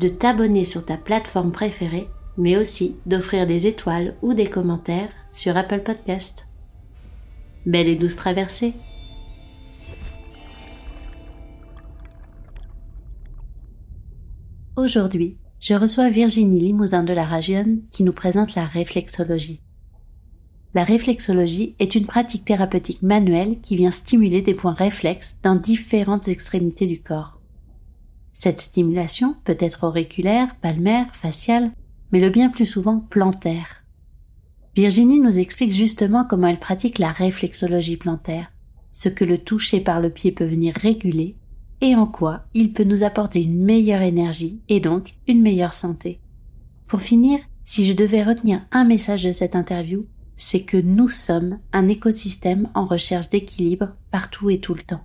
de t'abonner sur ta plateforme préférée, mais aussi d'offrir des étoiles ou des commentaires sur Apple Podcast. Belle et douce traversée Aujourd'hui, je reçois Virginie Limousin de la Ragione qui nous présente la réflexologie. La réflexologie est une pratique thérapeutique manuelle qui vient stimuler des points réflexes dans différentes extrémités du corps. Cette stimulation peut être auriculaire, palmaire, faciale, mais le bien plus souvent plantaire. Virginie nous explique justement comment elle pratique la réflexologie plantaire, ce que le toucher par le pied peut venir réguler et en quoi il peut nous apporter une meilleure énergie et donc une meilleure santé. Pour finir, si je devais retenir un message de cette interview, c'est que nous sommes un écosystème en recherche d'équilibre partout et tout le temps,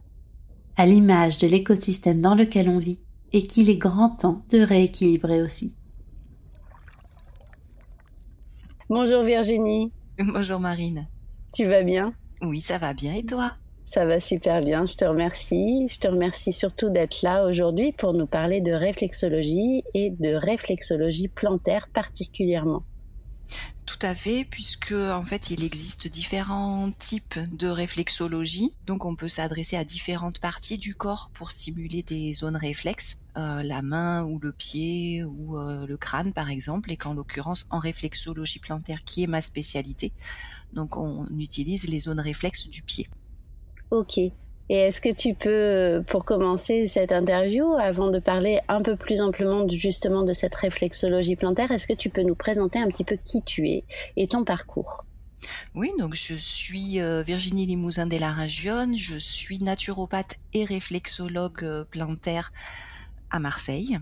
à l'image de l'écosystème dans lequel on vit et qu'il est grand temps de rééquilibrer aussi. Bonjour Virginie. Bonjour Marine. Tu vas bien? Oui, ça va bien et toi? Ça va super bien, je te remercie. Je te remercie surtout d'être là aujourd'hui pour nous parler de réflexologie et de réflexologie plantaire particulièrement. À fait, puisque en fait il existe différents types de réflexologie. Donc on peut s'adresser à différentes parties du corps pour stimuler des zones réflexes, euh, la main ou le pied ou euh, le crâne par exemple, et qu'en l'occurrence en réflexologie plantaire qui est ma spécialité, donc on utilise les zones réflexes du pied. Ok. Et est-ce que tu peux, pour commencer cette interview, avant de parler un peu plus amplement justement de cette réflexologie plantaire, est-ce que tu peux nous présenter un petit peu qui tu es et ton parcours? Oui, donc je suis euh, Virginie Limousin de la Ragione, je suis naturopathe et réflexologue euh, plantaire à Marseille,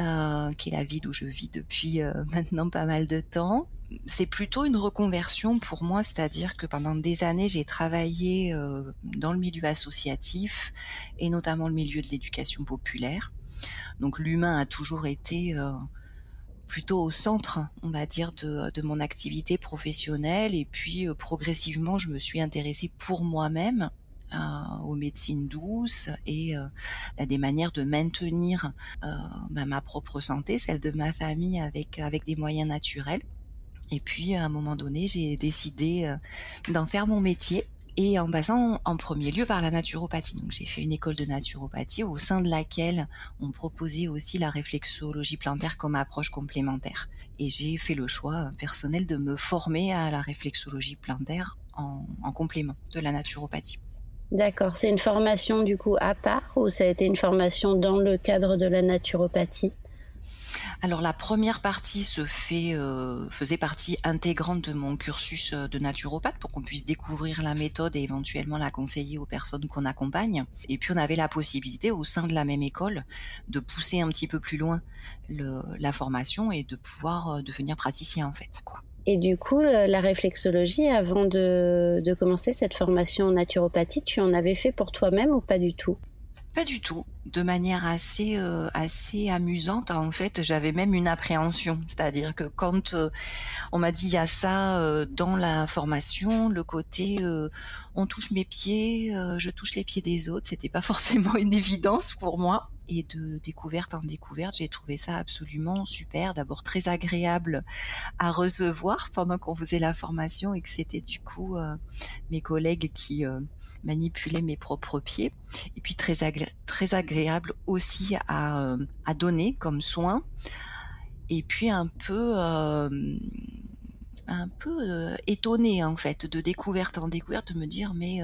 euh, qui est la ville où je vis depuis maintenant pas mal de temps c'est plutôt une reconversion pour moi, c'est-à-dire que pendant des années, j'ai travaillé euh, dans le milieu associatif et notamment le milieu de l'éducation populaire. Donc l'humain a toujours été euh, plutôt au centre, on va dire, de, mon activité professionnelle. Et puis euh, progressivement, je me suis intéressée pour moi-même aux médecines douces et à des manières de maintenir bah, ma propre santé, celle de ma famille avec avec des moyens naturels. Et puis, à un moment donné, j'ai décidé euh, d'en faire mon métier et en passant en premier lieu par la naturopathie. Donc j'ai fait une école de naturopathie au sein de laquelle on proposait aussi la réflexologie plantaire comme approche complémentaire. Et j'ai fait le choix personnel de me former à la réflexologie plantaire en, en complément de la naturopathie. D'accord, c'est une formation du coup à part ou ça a été une formation dans le cadre de la naturopathie? Alors la première partie se euh, faisait partie intégrante de mon cursus euh, de naturopathe pour qu'on puisse découvrir la méthode et éventuellement la conseiller aux personnes qu'on accompagne. Et puis on avait la possibilité au sein de la même école de pousser un petit peu plus loin la formation et de pouvoir euh, devenir praticien en fait. Quoi. Et du coup, la réflexologie, avant de, de commencer cette formation en naturopathie, tu en avais fait pour toi-même ou pas du tout? Pas du tout. De manière assez euh, assez amusante, en fait, j'avais même une appréhension, c'est-à-dire que quand euh, on m'a dit il y a ça euh, dans la formation, le côté on touche mes pieds, je touche les pieds des autres, c'était pas forcément une évidence pour moi et de découverte en découverte, j'ai trouvé ça absolument super. D'abord très agréable à recevoir pendant qu'on faisait la formation et que c'était du coup euh, mes collègues qui euh, manipulaient mes propres pieds. Et puis très, très agréable aussi à, euh, à, donner comme soin. Et puis un peu un peu en fait de découverte en découverte de me dire mais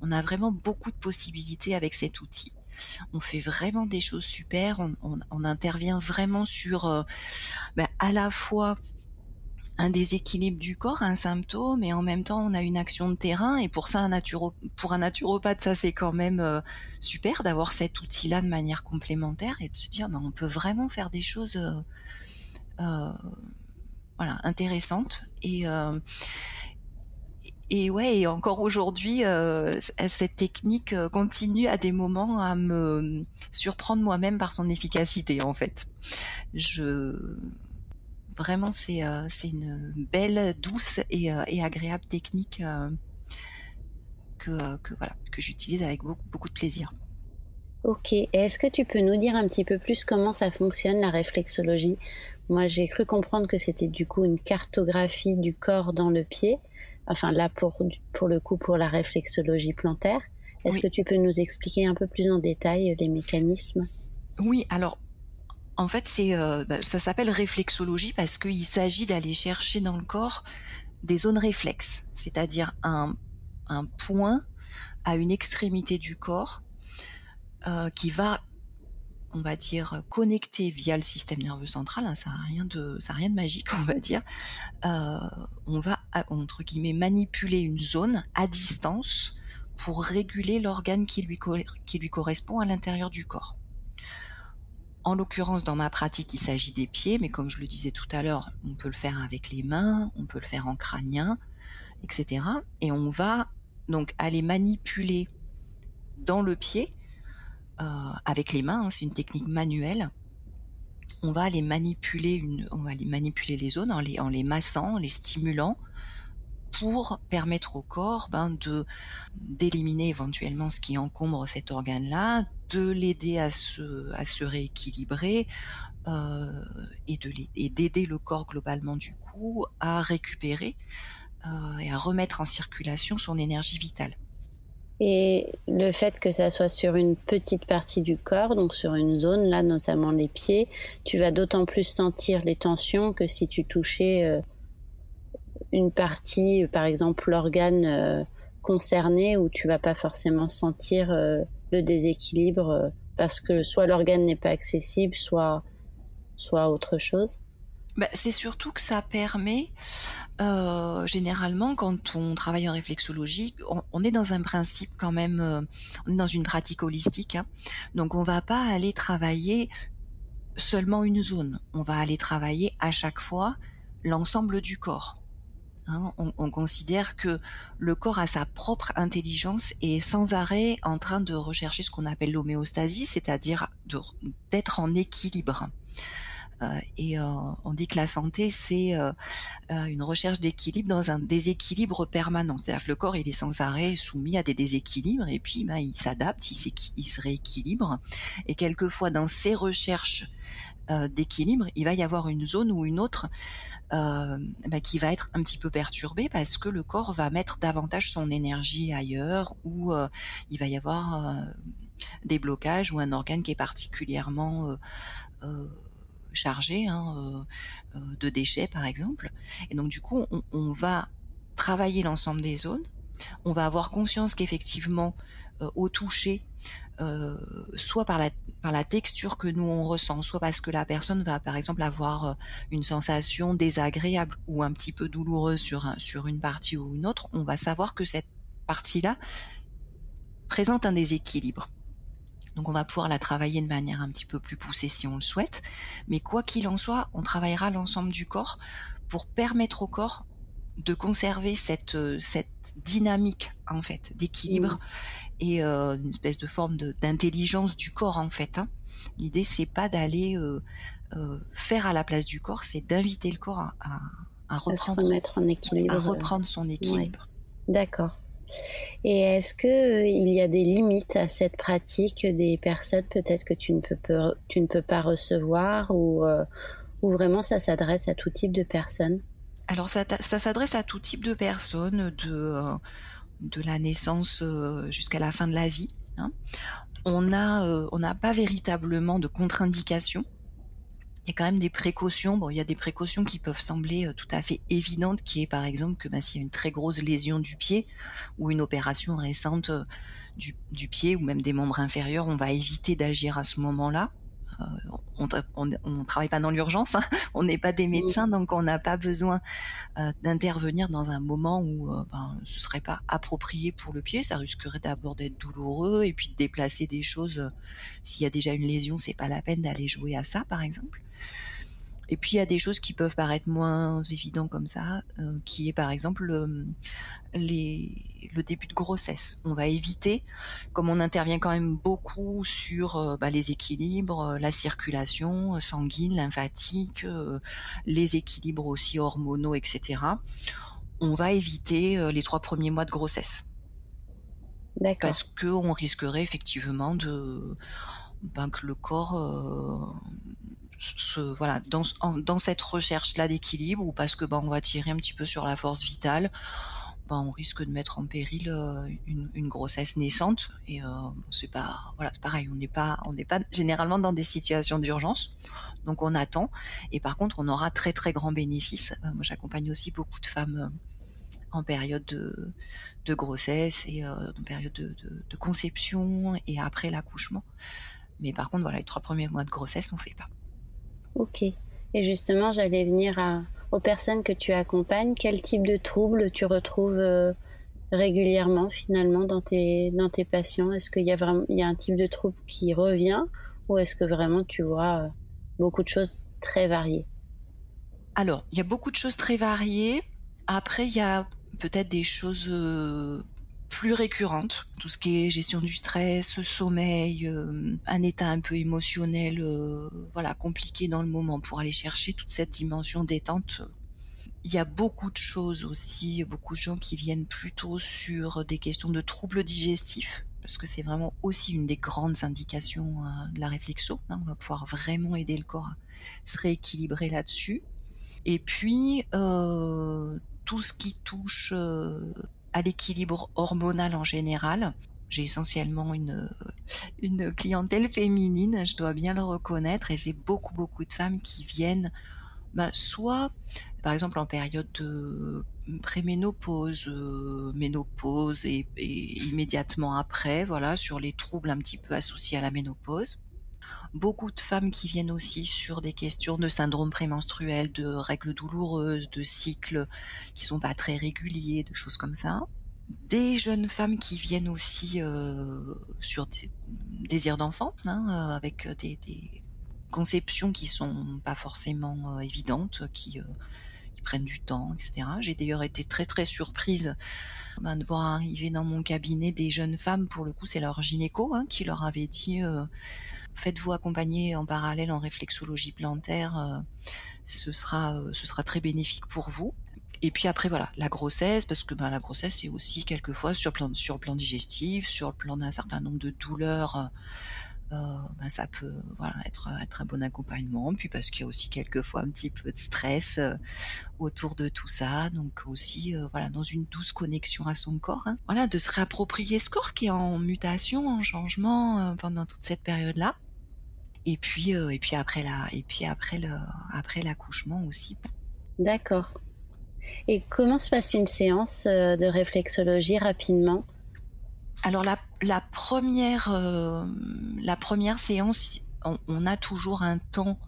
on a vraiment beaucoup de possibilités avec cet outil. On fait vraiment des choses super. On, intervient vraiment sur ben, à la fois un déséquilibre du corps, un symptôme, et en même temps on a une action de terrain. Et pour ça, un pour un naturopathe, ça c'est quand même euh, super d'avoir cet outil-là de manière complémentaire et de se dire, ben, on peut vraiment faire des choses, euh, euh, intéressantes. Et et ouais, et encore aujourd'hui, cette technique continue à des moments à me surprendre moi-même par son efficacité, en fait. Je Vraiment, euh, c'est une belle, douce et, euh, agréable technique euh, que, voilà, que j'utilise avec beaucoup, beaucoup de plaisir. Ok, est-ce que tu peux nous dire un petit peu plus comment ça fonctionne la réflexologie? Moi j'ai cru comprendre que c'était du coup une cartographie du corps dans le pied, enfin là pour, pour le coup pour la réflexologie plantaire. Est-ce que tu peux nous expliquer un peu plus en détail les mécanismes? Oui, alors en fait, c'est, euh, bah, ça s'appelle réflexologie parce qu'il s'agit d'aller chercher dans le corps des zones réflexes, c'est-à-dire un, point à une extrémité du corps euh, qui va, on va dire, connecter via le système nerveux central. Hein, ça n'a rien de, rien de magique, on va dire. Euh, on va entre guillemets manipuler une zone à distance pour réguler l'organe qui lui, qui lui correspond à l'intérieur du corps. En l'occurrence, dans ma pratique, il s'agit des pieds, mais comme je le disais tout à l'heure, on peut le faire avec les mains, on peut le faire en crânien, etc. Et on va donc aller manipuler dans le pied avec les mains. Hein, c'est une technique manuelle. On va aller manipuler on va manipuler les zones en les, en les massant, en les stimulant, pour permettre au corps ben, de d'éliminer éventuellement ce qui encombre cet organe-là, de l'aider à se, à se rééquilibrer euh, et d'aider le corps globalement du coup à récupérer euh, et à remettre en circulation son énergie vitale. Et le fait que ça soit sur une petite partie du corps, donc sur une zone, là notamment les pieds, tu vas d'autant plus sentir les tensions que si tu touchais euh, une partie, par exemple l'organe euh, concerné, où tu vas pas forcément sentir euh, le déséquilibre euh, parce que soit l'organe n'est pas accessible, soit soit autre chose. Bah, c'est surtout que ça permet, généralement, quand on travaille en réflexologie, on, est dans un principe quand même, on est dans une pratique holistique, hein. donc on va pas aller travailler seulement une zone, on va aller travailler à chaque fois l'ensemble du corps. Hein, on, considère que le corps a sa propre intelligence et est sans arrêt en train de rechercher ce qu'on appelle l'homéostasie, c'est-à-dire d'être en équilibre. Euh, et euh, on dit que la santé, c'est euh, une recherche d'équilibre dans un déséquilibre permanent. C'est-à-dire que le corps, il est sans arrêt soumis à des déséquilibres et puis ben, il s'adapte, il, se rééquilibre. Et quelquefois, dans ces recherches d'équilibre, il va y avoir une zone ou une autre bah, qui va être un petit peu perturbé parce que le corps va mettre davantage son énergie ailleurs ou il va y avoir des blocages ou un organe qui est particulièrement chargé hein, de déchets par exemple. Et donc du coup, on, va travailler l'ensemble des zones. On va avoir conscience qu'effectivement, au toucher, euh, soit par la, texture que nous on ressent, soit parce que la personne va par exemple avoir euh, une sensation désagréable ou un petit peu douloureuse sur une partie ou une autre, on va savoir que cette partie-là présente un déséquilibre. Donc on va pouvoir la travailler de manière un petit peu plus poussée si on le souhaite. Mais quoi qu'il en soit, on travaillera l'ensemble du corps pour permettre au corps de conserver cette, euh, cette dynamique en fait d'équilibre mmh. et euh, une espèce de forme d'intelligence du corps en fait. Hein. L'idée c'est pas d'aller euh, faire à la place du corps, c'est d'inviter le corps à, à, reprendre, en équilibre, à reprendre son équilibre. D'accord. Et est-ce que il y a des limites à cette pratique des personnes peut-être que tu ne peux, pas recevoir ou, ou vraiment ça s'adresse à tout type de personnes? Alors ça, s'adresse à tout type de personnes, de, euh, la naissance euh, jusqu'à la fin de la vie. Hein. On a, euh, on n'a pas véritablement de contre-indication. Il y a quand même des précautions. Bon, il y a des précautions qui peuvent sembler euh, tout à fait évidentes, qui est par exemple que bah, s'il y a une très grosse lésion du pied ou une opération récente euh, du, du, pied ou même des membres inférieurs, on va éviter d'agir à ce moment-là. Euh, on ne travaille pas dans l'urgence, hein. on n'est pas des médecins, donc on n'a pas besoin euh, d'intervenir dans un moment où euh, ben, ce serait pas approprié pour le pied. Ça risquerait d'abord d'être douloureux et puis de déplacer des choses. S'il y a déjà une lésion, c'est pas la peine d'aller jouer à ça, par exemple. Et puis il y a des choses qui peuvent paraître moins évidentes comme ça, euh, qui est par exemple le, les, le début de grossesse. On va éviter, comme on intervient quand même beaucoup sur euh, bah, les équilibres, euh, la circulation sanguine, lymphatique, les équilibres aussi hormonaux, etc. On va éviter les trois premiers mois de grossesse. D'accord. Parce qu'on risquerait effectivement de ben, que le corps voilà dans, cette recherche là d'équilibre ou parce que ben, on va tirer un petit peu sur la force vitale ben, on risque de mettre en péril euh, une, grossesse naissante et euh, c'est pas voilà pareil on n'est pas pas généralement dans des situations d'urgence donc on attend et par contre on aura très très grand bénéfice euh, moi j'accompagne aussi beaucoup de femmes en période de, grossesse et en période de, conception et après l'accouchement. Mais par contre voilà les trois premiers mois de grossesse on fait pas Ok. Et justement, j'allais venir aux personnes que tu accompagnes. Quel type de troubles tu retrouves euh, régulièrement finalement dans tes, patients? Est-ce qu'il y a y a un type de trouble qui revient ou est-ce que vraiment tu vois euh, beaucoup de choses très variées? Alors, il y a beaucoup de choses très variées. Après, il y a peut-être des choses euh, plus récurrentes, tout ce qui est gestion du stress, sommeil, euh, un état un peu émotionnel, euh, voilà, compliqué dans le moment pour aller chercher toute cette dimension détente. Il y a beaucoup de choses aussi, beaucoup de gens qui viennent plutôt sur des questions de troubles digestifs, parce que c'est vraiment aussi une des grandes indications euh, de la réflexo. Hein, on va pouvoir vraiment aider le corps à se rééquilibrer là-dessus. Et puis tout ce qui touche à l'équilibre hormonal en général. J'ai essentiellement une, une clientèle féminine, je dois bien le reconnaître, et j'ai beaucoup beaucoup de femmes qui viennent bah, soit par exemple en période de préménopause, euh, ménopause et, et, immédiatement après, voilà, sur les troubles un petit peu associés à la ménopause. Beaucoup de femmes qui viennent aussi sur des questions de syndrome prémenstruel, de règles douloureuses, de cycles qui sont pas très réguliers, de choses comme ça. Des jeunes femmes qui viennent aussi euh, sur des désirs d'enfants, hein, euh, avec des, conceptions qui sont pas forcément euh, évidentes, qui, prennent du temps, etc. J'ai d'ailleurs été très très surprise ben, de voir arriver dans mon cabinet des jeunes femmes, pour le coup c'est leur gynéco, hein, qui leur avait dit faites-vous accompagner en parallèle en réflexologie plantaire, euh, ce sera euh, ce sera très bénéfique pour vous. Et puis après voilà la grossesse parce que ben, la grossesse c'est aussi quelquefois sur plan sur le plan digestif, sur le plan d'un certain nombre de douleurs euh, ben ça peut voilà être être un bon accompagnement puis parce qu'il y a aussi quelquefois un petit peu de stress autour de tout ça donc aussi voilà dans une douce connexion à son corps hein. voilà de se réapproprier ce corps qui est en mutation en changement pendant toute cette période là et puis euh, et puis après la et puis après le après l'accouchement aussi. D'accord. Et comment se passe une séance de réflexologie rapidement? Alors la, la première euh, la première séance, on, on, a toujours un temps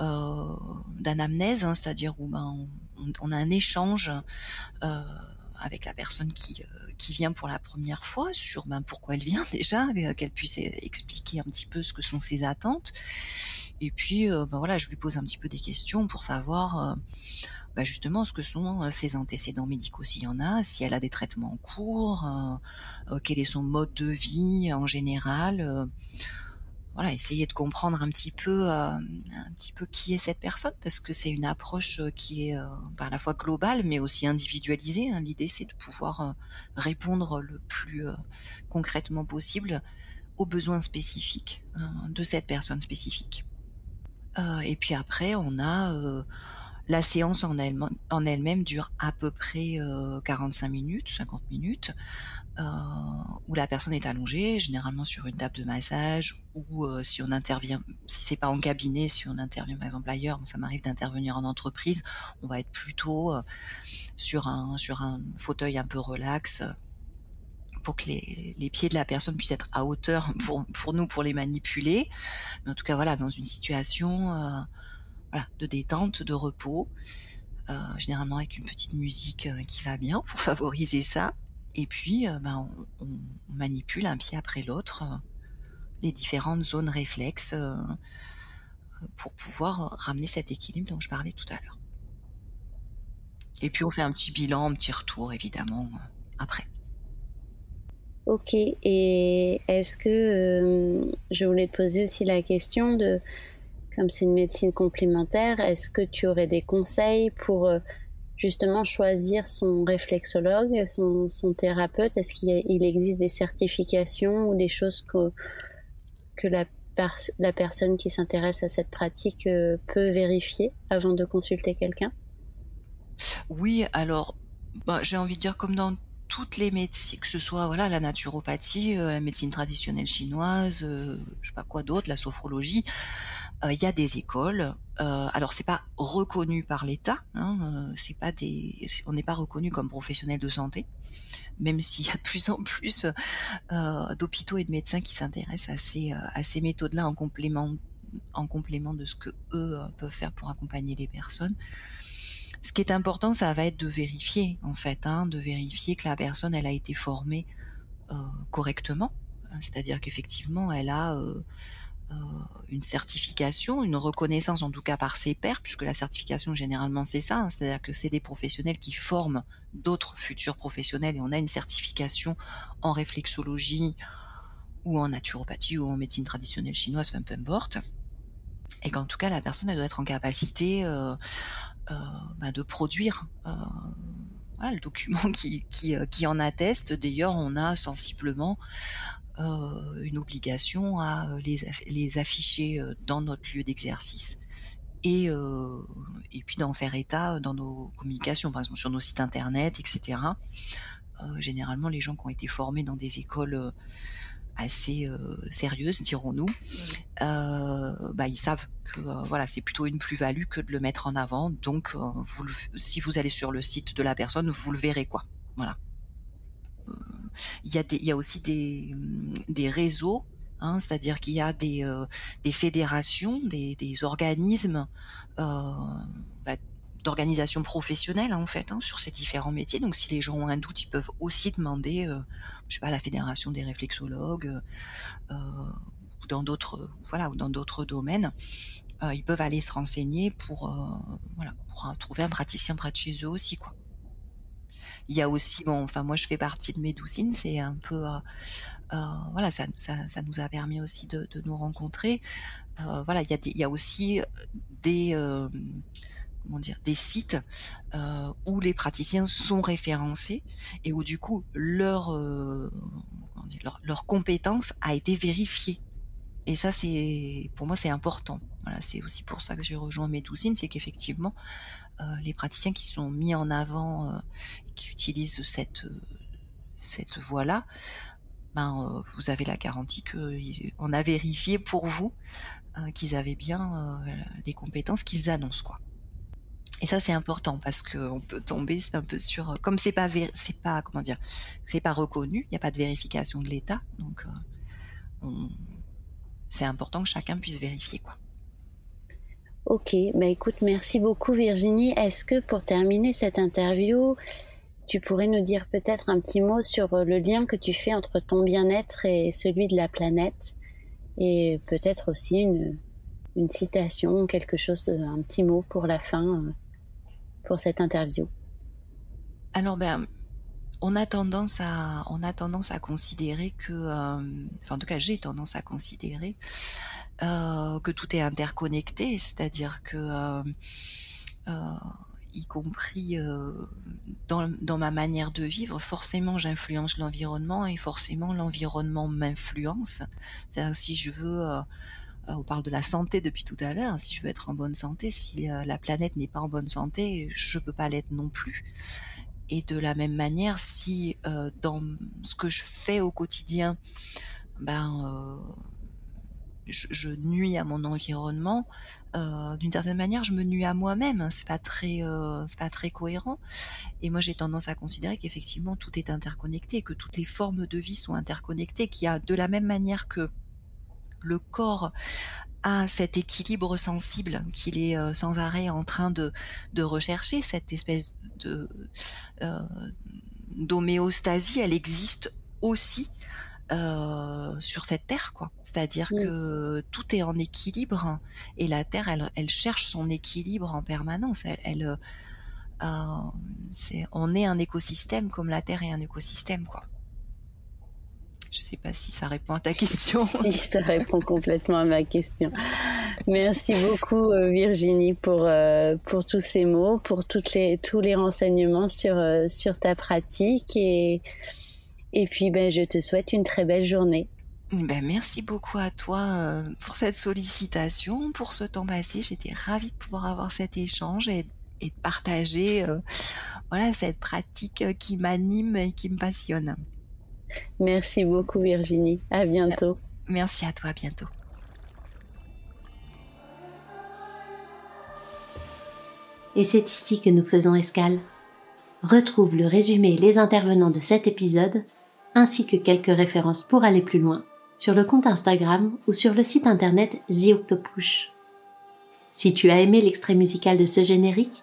euh, d'anamnèse, hein, c'est-à-dire où ben, on, on, a un échange euh, avec la personne qui euh, qui vient pour la première fois sur ben, pourquoi elle vient déjà, qu'elle puisse expliquer un petit peu ce que sont ses attentes. Et puis euh, ben voilà, je lui pose un petit peu des questions pour savoir bah justement ce que sont euh, ses antécédents médicaux s'il y en a, si elle a des traitements en cours, euh, euh, quel est son mode de vie en général. Euh, voilà, essayer de comprendre un petit peu, euh, un petit peu qui est cette personne, parce que c'est une approche qui est bah, à la fois globale, mais aussi individualisée. Hein. L'idée, c'est de pouvoir répondre le plus concrètement possible aux besoins spécifiques hein, de cette personne spécifique. et puis après, on a la séance en elle-même dure à peu près 45 minutes, 50 minutes, où la personne est allongée, généralement sur une table de massage, ou si on intervient, si c'est pas en cabinet, si on intervient par exemple ailleurs, ça m'arrive d'intervenir en entreprise, on va être plutôt sur un sur un fauteuil un peu relax pour que les, les, pieds de la personne puissent être à hauteur pour, pour nous, pour les manipuler. Mais en tout cas, voilà, dans une situation euh, de détente, de repos, euh, généralement avec une petite musique euh, qui va bien pour favoriser ça. Et puis, ben, on, manipule un pied après l'autre les différentes zones réflexes pour pouvoir ramener cet équilibre dont je parlais tout à l'heure. Et puis on fait un petit bilan, un petit retour évidemment après. Ok, et est-ce que euh, je voulais te poser aussi la question de, comme c'est une médecine complémentaire, est-ce que tu aurais des conseils pour euh, justement choisir son réflexologue, son, thérapeute? Est-ce qu'il existe des certifications ou des choses que, que la, la personne qui s'intéresse à cette pratique euh, peut vérifier avant de consulter quelqu'un? Oui, alors bah, j'ai envie de dire comme dans toutes les médecines, que ce soit voilà la naturopathie, euh, la médecine traditionnelle chinoise, euh, je sais pas quoi d'autre, la sophrologie, euh, il y a des écoles. alors c'est pas reconnu par l'État, hein, c'est pas des, on n'est pas reconnu comme professionnel de santé, même s'il y a de plus en plus d'hôpitaux et de médecins qui s'intéressent à ces à ces méthodes-là en complément en complément de ce que eux peuvent faire pour accompagner les personnes. Ce qui est important, ça va être de vérifier, en fait, hein, de vérifier que la personne, elle a été formée euh, correctement. C'est-à-dire qu'effectivement, elle a euh, euh, une certification, une reconnaissance en tout cas par ses pairs, puisque la certification généralement c'est ça, hein, c'est-à-dire que c'est des professionnels qui forment d'autres futurs professionnels et on a une certification en réflexologie ou en naturopathie ou en médecine traditionnelle chinoise, peu importe. Et qu'en tout cas la personne elle doit être en capacité bah, de produire euh, le document qui, qui, euh, qui en atteste. D'ailleurs, on a sensiblement euh, une obligation à les, les afficher dans notre lieu d'exercice et, euh, et puis d'en faire état dans nos communications, par exemple sur nos sites internet, etc. Euh, généralement, les gens qui ont été formés dans des écoles assez euh, sérieuse, dirons-nous, euh, bah, ils savent que euh, voilà, c'est plutôt une plus-value que de le mettre en avant. Donc, vous si vous allez sur le site de la personne, vous le verrez quoi. Voilà. Il y a des, il y a aussi des, des réseaux Hein, c'est-à-dire qu'il y a des, euh, des fédérations, des, des organismes euh, d'organisation professionnelle en fait hein, sur ces différents métiers. Donc si les gens ont un doute, ils peuvent aussi demander, euh, je sais pas, à la fédération des réflexologues euh, ou dans d'autres, voilà, ou dans d'autres domaines. Euh, ils peuvent aller se renseigner pour, euh, voilà, pour trouver un praticien près de chez eux aussi, quoi. Il y a aussi, bon, enfin moi je fais partie de Médoucine, c'est un peu, voilà, ça, ça, nous a permis aussi de, de nous rencontrer. voilà, il y a, il y a aussi des des sites euh, où les praticiens sont référencés et où du coup leur, euh, leur, compétence a été vérifiée. Et ça, c'est pour moi, c'est important. Voilà, c'est aussi pour ça que j'ai rejoint Médoucine, c'est qu'effectivement, euh, les praticiens qui sont mis en avant qui utilisent cette cette voie-là, ben, vous avez la garantie que on a vérifié pour vous qu'ils avaient bien les compétences qu'ils annoncent, quoi. Et ça c'est important parce que on peut tomber un peu sur comme c'est pas c'est pas comment dire c'est pas reconnu, il n'y a pas de vérification de l'État, donc euh, c'est important que chacun puisse vérifier quoi. Ok, bah écoute, merci beaucoup Virginie. Est-ce que pour terminer cette interview, tu pourrais nous dire peut-être un petit mot sur le lien que tu fais entre ton bien-être et celui de la planète? Et peut-être aussi une, une citation, quelque chose, un petit mot pour la fin pour cette interview Alors, ben, on a tendance à, on a tendance à considérer que, euh, enfin, en tout cas, j'ai tendance à considérer euh, que tout est interconnecté, c'est-à-dire que, euh, y compris dans, ma manière de vivre, forcément j'influence l'environnement et forcément l'environnement m'influence. C'est-à-dire si je veux on parle de la santé depuis tout à l'heure. Si je veux être en bonne santé, si la planète n'est pas en bonne santé, je peux pas l'être non plus. Et de la même manière, si dans ce que je fais au quotidien, ben je, nuis à mon environnement, euh, d'une certaine manière, je me nuis à moi-même. Hein. C'est pas très, euh, pas très cohérent. Et moi, j'ai tendance à considérer qu'effectivement tout est interconnecté, que toutes les formes de vie sont interconnectées, qu'il y a de la même manière que le corps a cet équilibre sensible qu'il est euh, sans arrêt en train de, de rechercher, cette espèce de d'homéostasie, elle existe aussi euh, sur cette terre, quoi. C'est-à-dire que tout est en équilibre et la terre, elle, elle cherche son équilibre en permanence. Elle, euh, on est un écosystème comme la terre est un écosystème, quoi. Je sais pas si ça répond à ta question. si, ça répond complètement à ma question. Merci beaucoup euh, Virginie pour pour tous ces mots, pour toutes les tous les renseignements sur sur ta pratique et et puis, ben, je te souhaite une très belle journée. Ben, merci beaucoup à toi euh, pour cette sollicitation, pour ce temps passé. J'étais ravie de pouvoir avoir cet échange et, de partager euh, voilà, cette pratique euh, qui m'anime et qui me passionne. Merci beaucoup Virginie. À bientôt. Merci à toi, à bientôt. Et c'est ici que nous faisons escale. Retrouve le résumé et les intervenants de cet épisode ainsi que quelques références pour aller plus loin sur le compte Instagram ou sur le site internet The Octopush. Si tu as aimé l'extrait musical de ce générique,